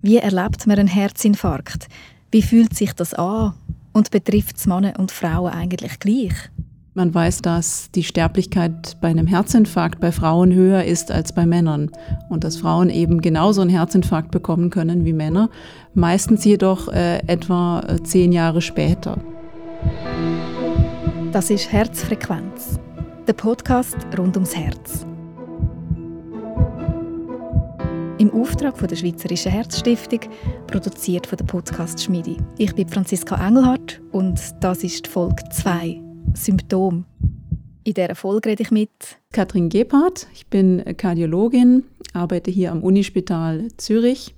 Wie erlebt man einen Herzinfarkt? Wie fühlt sich das an? Und betrifft es Männer und Frauen eigentlich gleich? Man weiß, dass die Sterblichkeit bei einem Herzinfarkt bei Frauen höher ist als bei Männern und dass Frauen eben genauso einen Herzinfarkt bekommen können wie Männer, meistens jedoch äh, etwa äh, zehn Jahre später. Das ist Herzfrequenz, der Podcast rund ums Herz. Im Auftrag von der Schweizerischen Herzstiftung, produziert von der Podcast Schmiedi. Ich bin Franziska Engelhardt und das ist Folge 2 Symptom. In dieser Folge rede ich mit Katrin Gebhardt. Ich bin Kardiologin, arbeite hier am Unispital Zürich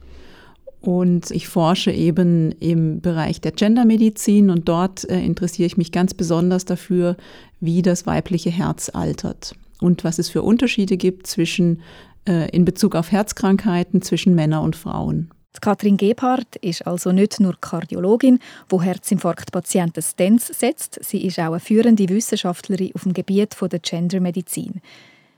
und ich forsche eben im Bereich der Gendermedizin und dort äh, interessiere ich mich ganz besonders dafür, wie das weibliche Herz altert und was es für Unterschiede gibt zwischen in Bezug auf Herzkrankheiten zwischen Männern und Frauen. Katrin Gebhardt ist also nicht nur Kardiologin, wo Herzinfarktpatienten Stents setzt, sie ist auch eine führende Wissenschaftlerin auf dem Gebiet der Gendermedizin.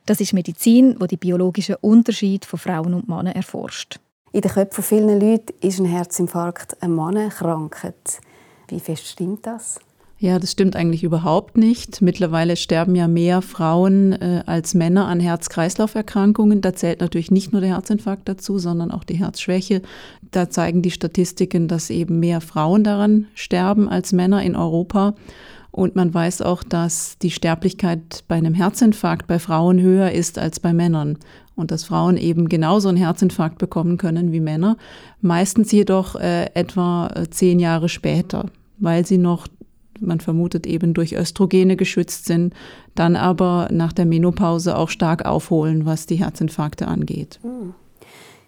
Das ist Medizin, wo die biologischen Unterschiede von Frauen und Männern erforscht. In den Köpfen vieler Leute ist ein Herzinfarkt eine Mannenkrankheit. Wie fest stimmt das? Ja, das stimmt eigentlich überhaupt nicht. Mittlerweile sterben ja mehr Frauen äh, als Männer an Herz-Kreislauf-Erkrankungen. Da zählt natürlich nicht nur der Herzinfarkt dazu, sondern auch die Herzschwäche. Da zeigen die Statistiken, dass eben mehr Frauen daran sterben als Männer in Europa. Und man weiß auch, dass die Sterblichkeit bei einem Herzinfarkt bei Frauen höher ist als bei Männern. Und dass Frauen eben genauso einen Herzinfarkt bekommen können wie Männer. Meistens jedoch äh, etwa äh, zehn Jahre später, weil sie noch man vermutet eben durch Östrogene geschützt sind, dann aber nach der Menopause auch stark aufholen, was die Herzinfarkte angeht. Mhm.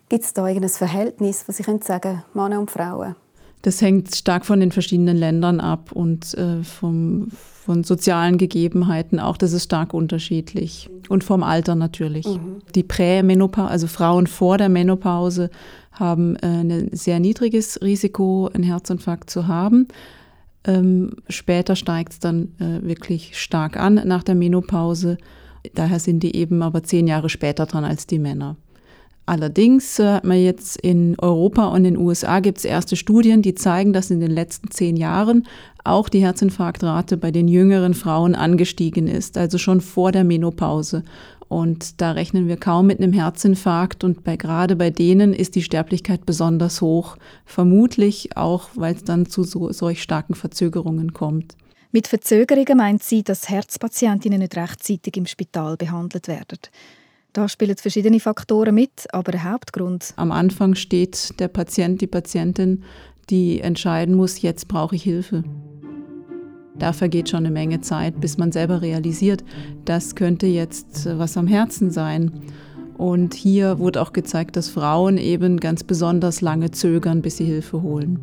Gibt es da irgendein Verhältnis, was ich könnte sagen, Männer und Frauen? Das hängt stark von den verschiedenen Ländern ab und äh, vom, von sozialen Gegebenheiten auch. Das ist stark unterschiedlich. Und vom Alter natürlich. Mhm. Die Prämenopause, also Frauen vor der Menopause, haben äh, ein sehr niedriges Risiko, einen Herzinfarkt zu haben. Ähm, später steigt es dann äh, wirklich stark an nach der Menopause. Daher sind die eben aber zehn Jahre später dran als die Männer. Allerdings äh, hat man jetzt in Europa und in den USA gibt es erste Studien, die zeigen, dass in den letzten zehn Jahren auch die Herzinfarktrate bei den jüngeren Frauen angestiegen ist, also schon vor der Menopause. Und da rechnen wir kaum mit einem Herzinfarkt und bei, gerade bei denen ist die Sterblichkeit besonders hoch. Vermutlich auch, weil es dann zu so, solch starken Verzögerungen kommt. Mit Verzögerungen meint sie, dass Herzpatientinnen nicht rechtzeitig im Spital behandelt werden. Da spielen verschiedene Faktoren mit, aber der Hauptgrund. Am Anfang steht der Patient, die Patientin, die entscheiden muss, jetzt brauche ich Hilfe. Da vergeht schon eine Menge Zeit, bis man selber realisiert, das könnte jetzt äh, was am Herzen sein. Und hier wurde auch gezeigt, dass Frauen eben ganz besonders lange zögern, bis sie Hilfe holen.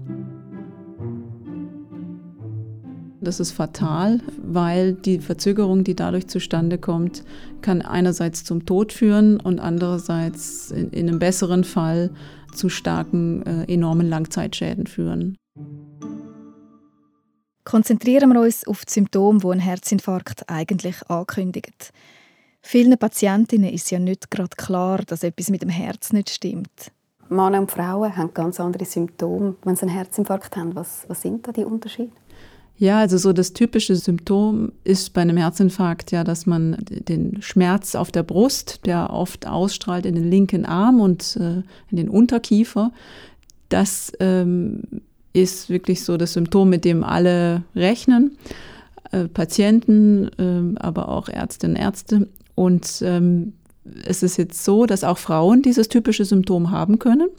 Das ist fatal, weil die Verzögerung, die dadurch zustande kommt, kann einerseits zum Tod führen und andererseits in, in einem besseren Fall zu starken, äh, enormen Langzeitschäden führen. Konzentrieren wir uns auf die Symptome, die ein Herzinfarkt eigentlich ankündigt. Vielen Patientinnen ist ja nicht gerade klar, dass etwas mit dem Herz nicht stimmt. Männer und Frauen haben ganz andere Symptome, wenn sie einen Herzinfarkt haben. Was, was sind da die Unterschiede? Ja, also so das typische Symptom ist bei einem Herzinfarkt ja, dass man den Schmerz auf der Brust, der oft ausstrahlt in den linken Arm und äh, in den Unterkiefer, das ähm, ist wirklich so das Symptom, mit dem alle rechnen. Äh, Patienten, äh, aber auch Ärztinnen und Ärzte. Und ähm, es ist jetzt so, dass auch Frauen dieses typische Symptom haben können,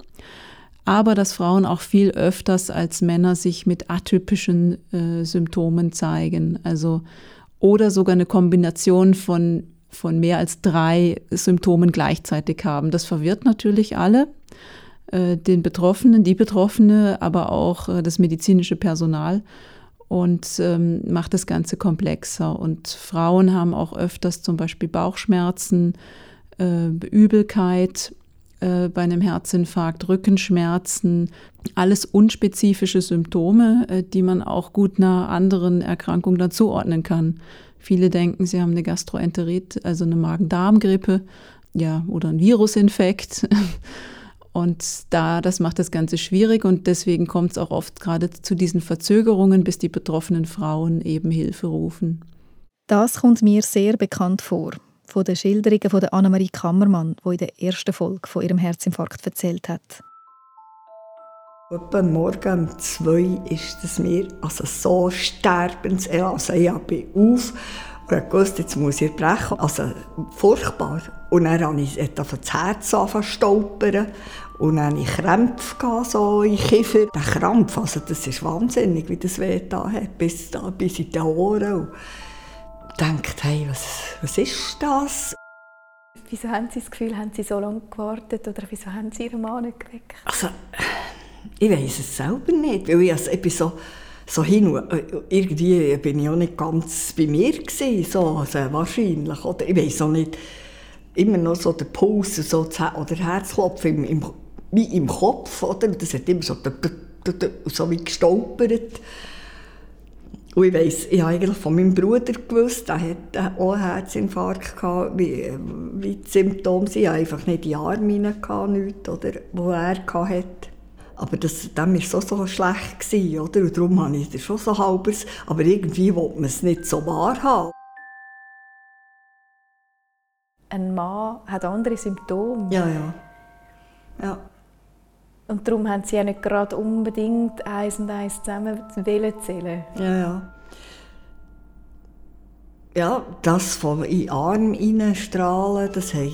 aber dass Frauen auch viel öfters als Männer sich mit atypischen äh, Symptomen zeigen. Also oder sogar eine Kombination von, von mehr als drei Symptomen gleichzeitig haben. Das verwirrt natürlich alle. Äh, den Betroffenen, die Betroffene, aber auch äh, das medizinische Personal und ähm, macht das Ganze komplexer. Und Frauen haben auch öfters zum Beispiel Bauchschmerzen, äh, Übelkeit äh, bei einem Herzinfarkt, Rückenschmerzen, alles unspezifische Symptome, äh, die man auch gut einer anderen Erkrankung dann zuordnen kann. Viele denken, sie haben eine Gastroenterit, also eine Magen-Darm-Grippe, ja, oder ein Virusinfekt. Und da, das macht das Ganze schwierig und deswegen kommt es auch oft gerade zu diesen Verzögerungen, bis die betroffenen Frauen eben Hilfe rufen. Das kommt mir sehr bekannt vor, von den Schilderungen von der Annemarie Kammermann, die in der ersten Folge von ihrem Herzinfarkt erzählt hat. Etwa morgen um zwei ist es mir also so sterbens. Also ich bin auf und wusste, jetzt muss ich brechen. Also furchtbar. Und dann habe ich das Herz stolpern. Und dann hatte ich Krämpfe so in Kiefer. Der Krampf, also das ist wahnsinnig, wie das weh da hat, bis, da, bis in die Ohren. Und dachte, hey, was, was ist das? Wieso haben Sie das Gefühl, haben Sie so lange gewartet oder wieso haben Sie Ihren Mann nicht geweckt? Also, ich weiß es selber nicht, weil ich, also, ich bin so, so hin und irgendwie bin ich auch nicht ganz bei mir gewesen, so, also wahrscheinlich, oder ich weiß auch nicht, immer noch so der Puls so, oder Herzklopfen im, im, wie im Kopf, oder? Das hat immer so, so wie gestolpert. Und ich weiss, ich habe eigentlich von meinem Bruder gewusst, der hatte auch einen Herzinfarkt, gehabt, wie, wie die Symptome sind. Ich hatte einfach nicht die Arme nichts, oder, wo er hatte. Aber das, dem war so, so schlecht, gewesen, oder? Und darum habe ich das schon so halbes. Aber irgendwie wollte man es nicht so wahrhaben. Ein Mann hat andere Symptome. Ja, ja. ja. Und darum haben sie ja nicht gerade unbedingt eins und eins zusammen zählen. Ja, ja ja, das von in den Arm hineinstrahlen, das habe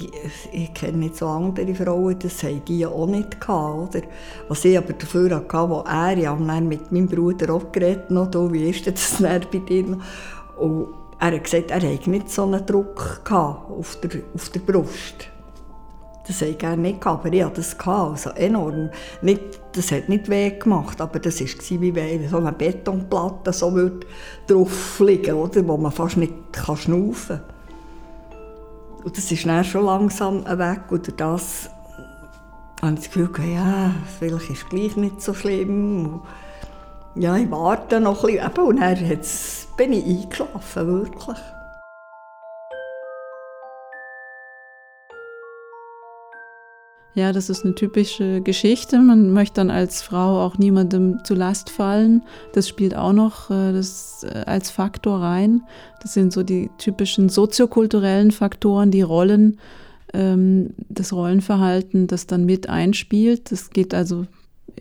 ich, kenne nicht so andere Frauen, das haben die auch nicht gehabt, oder? Was ich aber dafür hatte, wo er, ja mit meinem Bruder auch geredet, noch, wie ist das bei dir? Und er hat gesagt, er hätte nicht so einen Druck auf der, auf der Brust. Das ich gerne nicht gehabt, aber ich hatte das also enorm. Nicht, das hat nicht weh gemacht, aber das war wie wenn so eine Betonplatte so drauf liegen oder, wo man fast nicht schnaufen kann. Und das ist dann schon langsam weg und das habe ich das Gefühl, ja, vielleicht ist es gleich nicht so schlimm. Und ja, ich warte noch ein bisschen. Und dann bin ich eingeschlafen, wirklich. Ja, das ist eine typische Geschichte. Man möchte dann als Frau auch niemandem zu Last fallen. Das spielt auch noch äh, das, äh, als Faktor rein. Das sind so die typischen soziokulturellen Faktoren, die Rollen, ähm, das Rollenverhalten, das dann mit einspielt. Das geht also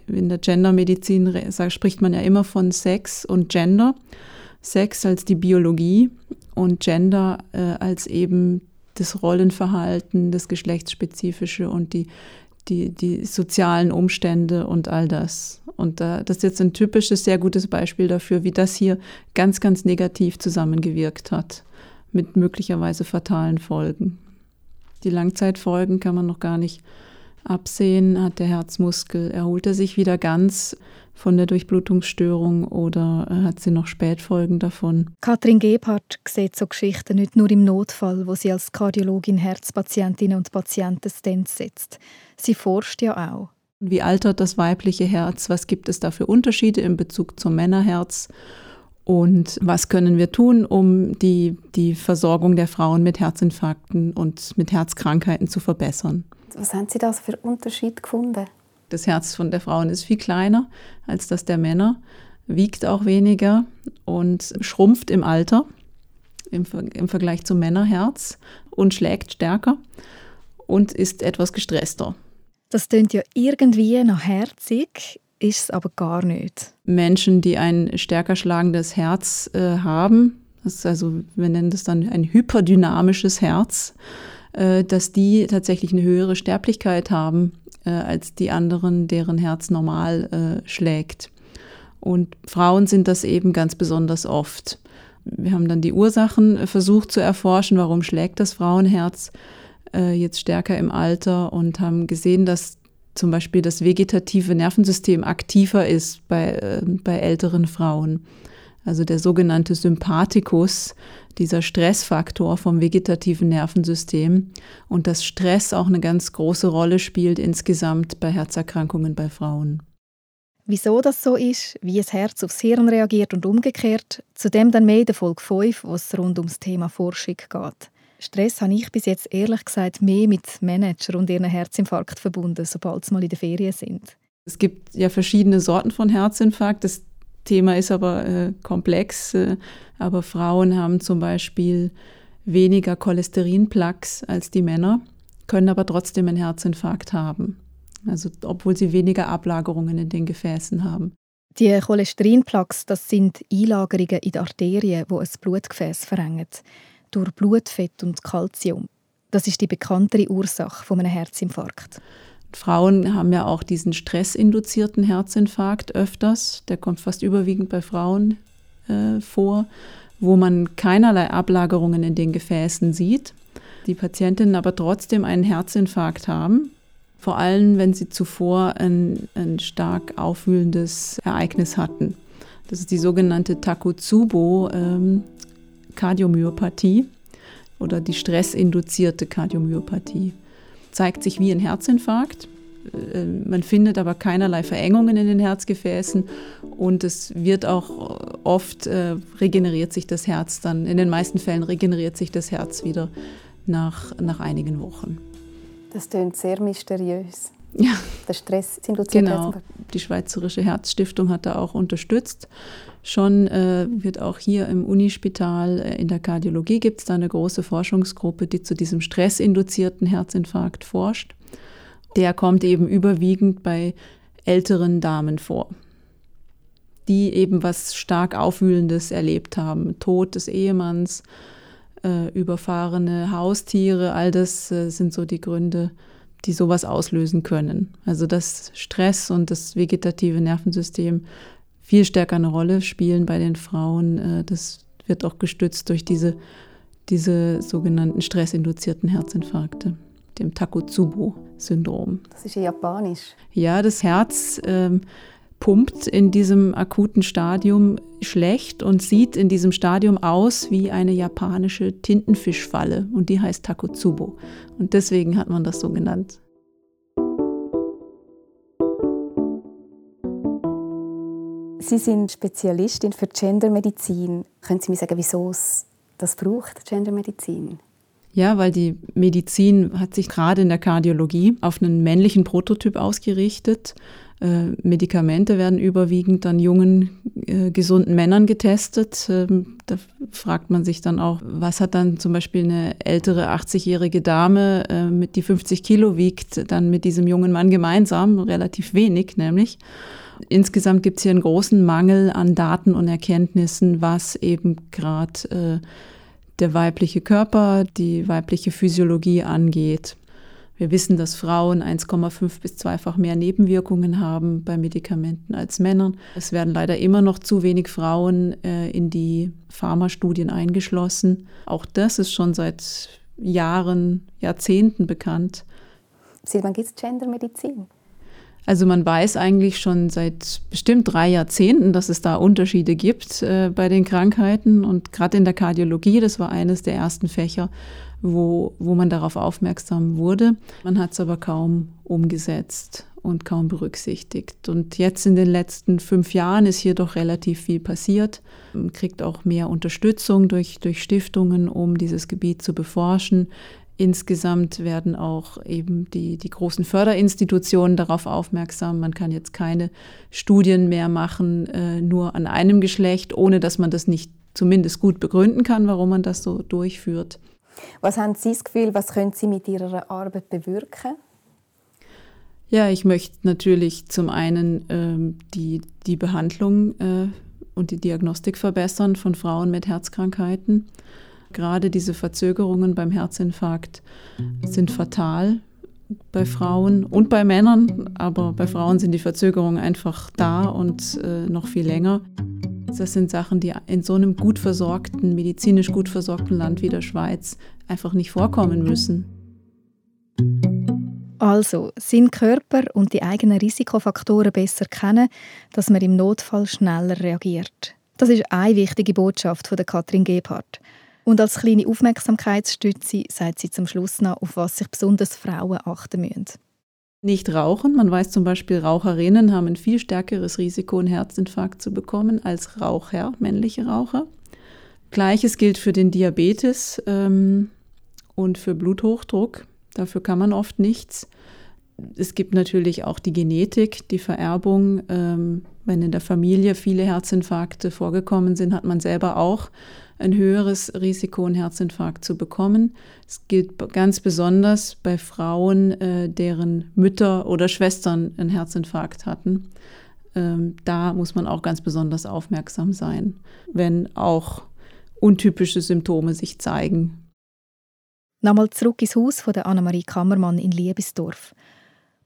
in der Gendermedizin, spricht man ja immer von Sex und Gender. Sex als die Biologie und Gender äh, als eben das Rollenverhalten, das Geschlechtsspezifische und die, die, die sozialen Umstände und all das. Und äh, das ist jetzt ein typisches, sehr gutes Beispiel dafür, wie das hier ganz, ganz negativ zusammengewirkt hat, mit möglicherweise fatalen Folgen. Die Langzeitfolgen kann man noch gar nicht absehen. Hat der Herzmuskel, erholt er sich wieder ganz? von der Durchblutungsstörung oder hat sie noch Spätfolgen davon? Katrin Gebhardt sieht so Geschichten nicht nur im Notfall, wo sie als Kardiologin Herzpatientinnen und Patienten Stents setzt. Sie forscht ja auch. Wie altert das weibliche Herz? Was gibt es da für Unterschiede in Bezug zum Männerherz? Und was können wir tun, um die, die Versorgung der Frauen mit Herzinfarkten und mit Herzkrankheiten zu verbessern? Was haben Sie da für Unterschied gefunden? Das Herz von der Frauen ist viel kleiner als das der Männer, wiegt auch weniger und schrumpft im Alter im, im Vergleich zum Männerherz und schlägt stärker und ist etwas gestresster. Das klingt ja irgendwie nach herzig, ist es aber gar nicht. Menschen, die ein stärker schlagendes Herz äh, haben, das ist also, wir nennen das dann ein hyperdynamisches Herz, äh, dass die tatsächlich eine höhere Sterblichkeit haben äh, als die anderen, deren Herz normal äh, schlägt. Und Frauen sind das eben ganz besonders oft. Wir haben dann die Ursachen äh, versucht zu erforschen, warum schlägt das Frauenherz äh, jetzt stärker im Alter und haben gesehen, dass zum Beispiel das vegetative Nervensystem aktiver ist bei, äh, bei älteren Frauen. Also der sogenannte Sympathikus, dieser Stressfaktor vom vegetativen Nervensystem und dass Stress auch eine ganz große Rolle spielt insgesamt bei Herzerkrankungen bei Frauen. Wieso das so ist, wie das Herz aufs Hirn reagiert und umgekehrt, zudem dann mehr in der Folge 5, wo es rund ums Thema Forschung geht. Stress habe ich bis jetzt ehrlich gesagt mehr mit Manager und ihren Herzinfarkt verbunden, sobald sie mal in der Ferien sind. Es gibt ja verschiedene Sorten von Herzinfarkt. Das Thema ist aber äh, komplex. Äh, aber Frauen haben zum Beispiel weniger Cholesterinplaques als die Männer, können aber trotzdem einen Herzinfarkt haben. Also obwohl sie weniger Ablagerungen in den Gefäßen haben. Die Cholesterinplaques, das sind Einlagerungen in den Arterien, die ein Blutgefäß verengen, durch Blutfett und Kalzium. Das ist die bekanntere Ursache von einem Herzinfarkt. Frauen haben ja auch diesen stressinduzierten Herzinfarkt öfters. Der kommt fast überwiegend bei Frauen äh, vor, wo man keinerlei Ablagerungen in den Gefäßen sieht. Die Patientinnen aber trotzdem einen Herzinfarkt haben, vor allem wenn sie zuvor ein, ein stark aufwühlendes Ereignis hatten. Das ist die sogenannte Takotsubo-Kardiomyopathie ähm, oder die stressinduzierte Kardiomyopathie. Zeigt sich wie ein Herzinfarkt. Äh, man findet aber keinerlei Verengungen in den Herzgefäßen und es wird auch oft äh, regeneriert sich das Herz dann, in den meisten Fällen regeneriert sich das Herz wieder nach, nach einigen Wochen. Das klingt sehr mysteriös. Ja. Der Stress induziert Genau. Die Schweizerische Herzstiftung hat da auch unterstützt. Schon äh, wird auch hier im Unispital äh, in der Kardiologie gibt es da eine große Forschungsgruppe, die zu diesem stressinduzierten Herzinfarkt forscht. Der kommt eben überwiegend bei älteren Damen vor, die eben was stark Aufwühlendes erlebt haben. Tod des Ehemanns, äh, überfahrene Haustiere, all das äh, sind so die Gründe, die sowas auslösen können. Also dass Stress und das vegetative Nervensystem viel stärker eine Rolle spielen bei den Frauen. Äh, das wird auch gestützt durch diese, diese sogenannten stressinduzierten Herzinfarkte, dem Takotsubo-Syndrom. Das ist ja japanisch. Ja, das Herz ähm, pumpt in diesem akuten Stadium schlecht und sieht in diesem Stadium aus wie eine japanische Tintenfischfalle und die heißt Takotsubo. Und deswegen hat man das so genannt. Sie sind Spezialistin für Gendermedizin. Können Sie mir sagen, wieso es das braucht, Gendermedizin? Ja, weil die Medizin hat sich gerade in der Kardiologie auf einen männlichen Prototyp ausgerichtet äh, Medikamente werden überwiegend an jungen, äh, gesunden Männern getestet. Ähm, da fragt man sich dann auch, was hat dann zum Beispiel eine ältere 80-jährige Dame, äh, die 50 Kilo wiegt, dann mit diesem jungen Mann gemeinsam? Relativ wenig nämlich. Insgesamt gibt es hier einen großen Mangel an Daten und Erkenntnissen, was eben gerade äh, der weibliche Körper, die weibliche Physiologie angeht. Wir wissen, dass Frauen 1,5 bis zweifach mehr Nebenwirkungen haben bei Medikamenten als Männern. Es werden leider immer noch zu wenig Frauen äh, in die Pharmastudien eingeschlossen. Auch das ist schon seit Jahren, Jahrzehnten bekannt. Seit wann gibt es Gendermedizin? Also man weiß eigentlich schon seit bestimmt drei Jahrzehnten, dass es da Unterschiede gibt äh, bei den Krankheiten. Und gerade in der Kardiologie, das war eines der ersten Fächer, wo, wo man darauf aufmerksam wurde. Man hat es aber kaum umgesetzt und kaum berücksichtigt. Und jetzt in den letzten fünf Jahren ist hier doch relativ viel passiert. Man kriegt auch mehr Unterstützung durch, durch Stiftungen, um dieses Gebiet zu beforschen. Insgesamt werden auch eben die, die großen Förderinstitutionen darauf aufmerksam. Man kann jetzt keine Studien mehr machen, äh, nur an einem Geschlecht, ohne dass man das nicht zumindest gut begründen kann, warum man das so durchführt. Was haben Sie das Gefühl, was können Sie mit Ihrer Arbeit bewirken? Ja, ich möchte natürlich zum einen ähm, die, die Behandlung äh, und die Diagnostik verbessern von Frauen mit Herzkrankheiten. Gerade diese Verzögerungen beim Herzinfarkt sind fatal bei Frauen und bei Männern, aber bei Frauen sind die Verzögerungen einfach da und äh, noch viel länger. Das sind Sachen, die in so einem gut versorgten, medizinisch gut versorgten Land wie der Schweiz einfach nicht vorkommen müssen. Also, seinen Körper und die eigenen Risikofaktoren besser kennen, dass man im Notfall schneller reagiert. Das ist eine wichtige Botschaft von der Katrin Gebhardt. Und als kleine Aufmerksamkeitsstütze sagt sie zum Schluss noch, auf was sich besonders Frauen achten müssen. Nicht rauchen. Man weiß zum Beispiel, Raucherinnen haben ein viel stärkeres Risiko, einen Herzinfarkt zu bekommen als Raucher, männliche Raucher. Gleiches gilt für den Diabetes. Ähm, und für Bluthochdruck. Dafür kann man oft nichts. Es gibt natürlich auch die Genetik, die Vererbung. Ähm, wenn in der Familie viele Herzinfarkte vorgekommen sind, hat man selber auch ein höheres Risiko, einen Herzinfarkt zu bekommen. Es gilt ganz besonders bei Frauen, äh, deren Mütter oder Schwestern einen Herzinfarkt hatten. Ähm, da muss man auch ganz besonders aufmerksam sein, wenn auch untypische Symptome sich zeigen. Nochmal zurück ins Haus von der Annemarie Kammermann in Liebesdorf.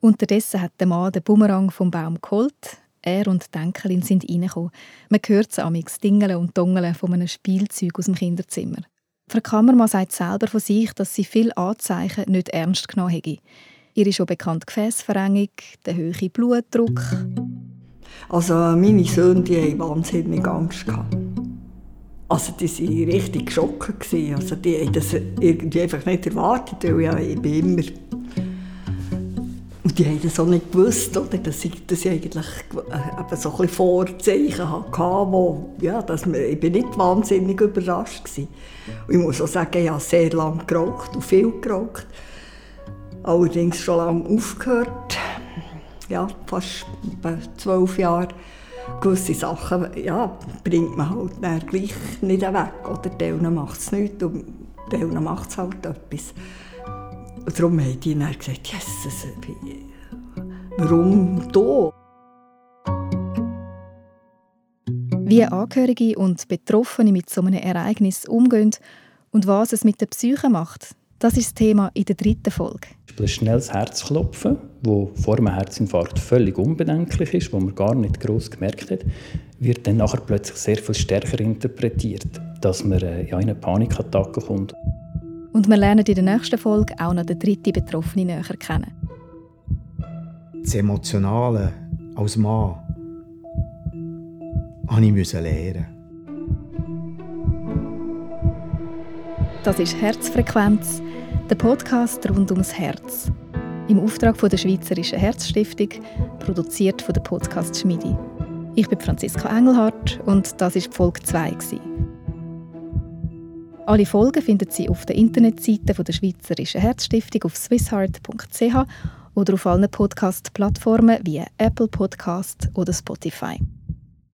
Unterdessen hat der Mann den Bumerang vom Baum geholt. Er und die Enkelin sind reingekommen. Man hört sie amix dingeln und dongeln von einem Spielzeug aus dem Kinderzimmer. Frau Kammermann sagt selber von sich, dass sie viele Anzeichen nicht ernst genommen hätte. Ihr ist schon bekannt Gefäßverengung, der hohe Blutdruck. Also meine Söhne die haben wahnsinnig Angst gehabt. Also die waren richtig geschockt. Also die haben das irgendwie einfach nicht erwartet, weil ich bin immer... Die haben das auch nicht gewusst, oder? dass ich, ich eigentlich äh, eben so ein Vorzeichen hatte, wo, ja, dass wir, ich bin nicht wahnsinnig überrascht war. Ich muss auch sagen, ich habe sehr lange geraucht und viel geraucht. Allerdings schon lange aufgehört. Ja, fast zwölf Jahre gewisse Sachen ja, bringt man halt dann gleich nicht weg. Oder Teilen macht es nicht und Teilen macht es halt etwas. Und darum haben die dann gesagt, Jesus, warum da? Wie Angehörige und Betroffene mit so einem Ereignis umgehen und was es mit der Psyche macht, das ist das Thema in der dritten Folge. Ein schnelles Herzklopfen, das vor einem Herzinfarkt völlig unbedenklich ist, wo man gar nicht groß gemerkt hat, wird dann nachher plötzlich sehr viel stärker interpretiert, dass man äh, in eine Panikattacke kommt. Und wir lernen in der nächsten Folge auch noch den dritten Betroffenen näher kennen. Das Emotionale als Mann musste ich lernen. Das ist Herzfrequenz der Podcast rund ums Herz. Im Auftrag von der Schweizerischen Herzstiftung, produziert von der Podcast Schmiedi. Ich bin Franziska Engelhardt und das ist Folge 2. Alle Folgen finden Sie auf der Internetseite der Schweizerischen Herzstiftung auf swissheart.ch oder auf allen Podcast-Plattformen wie Apple Podcast oder Spotify.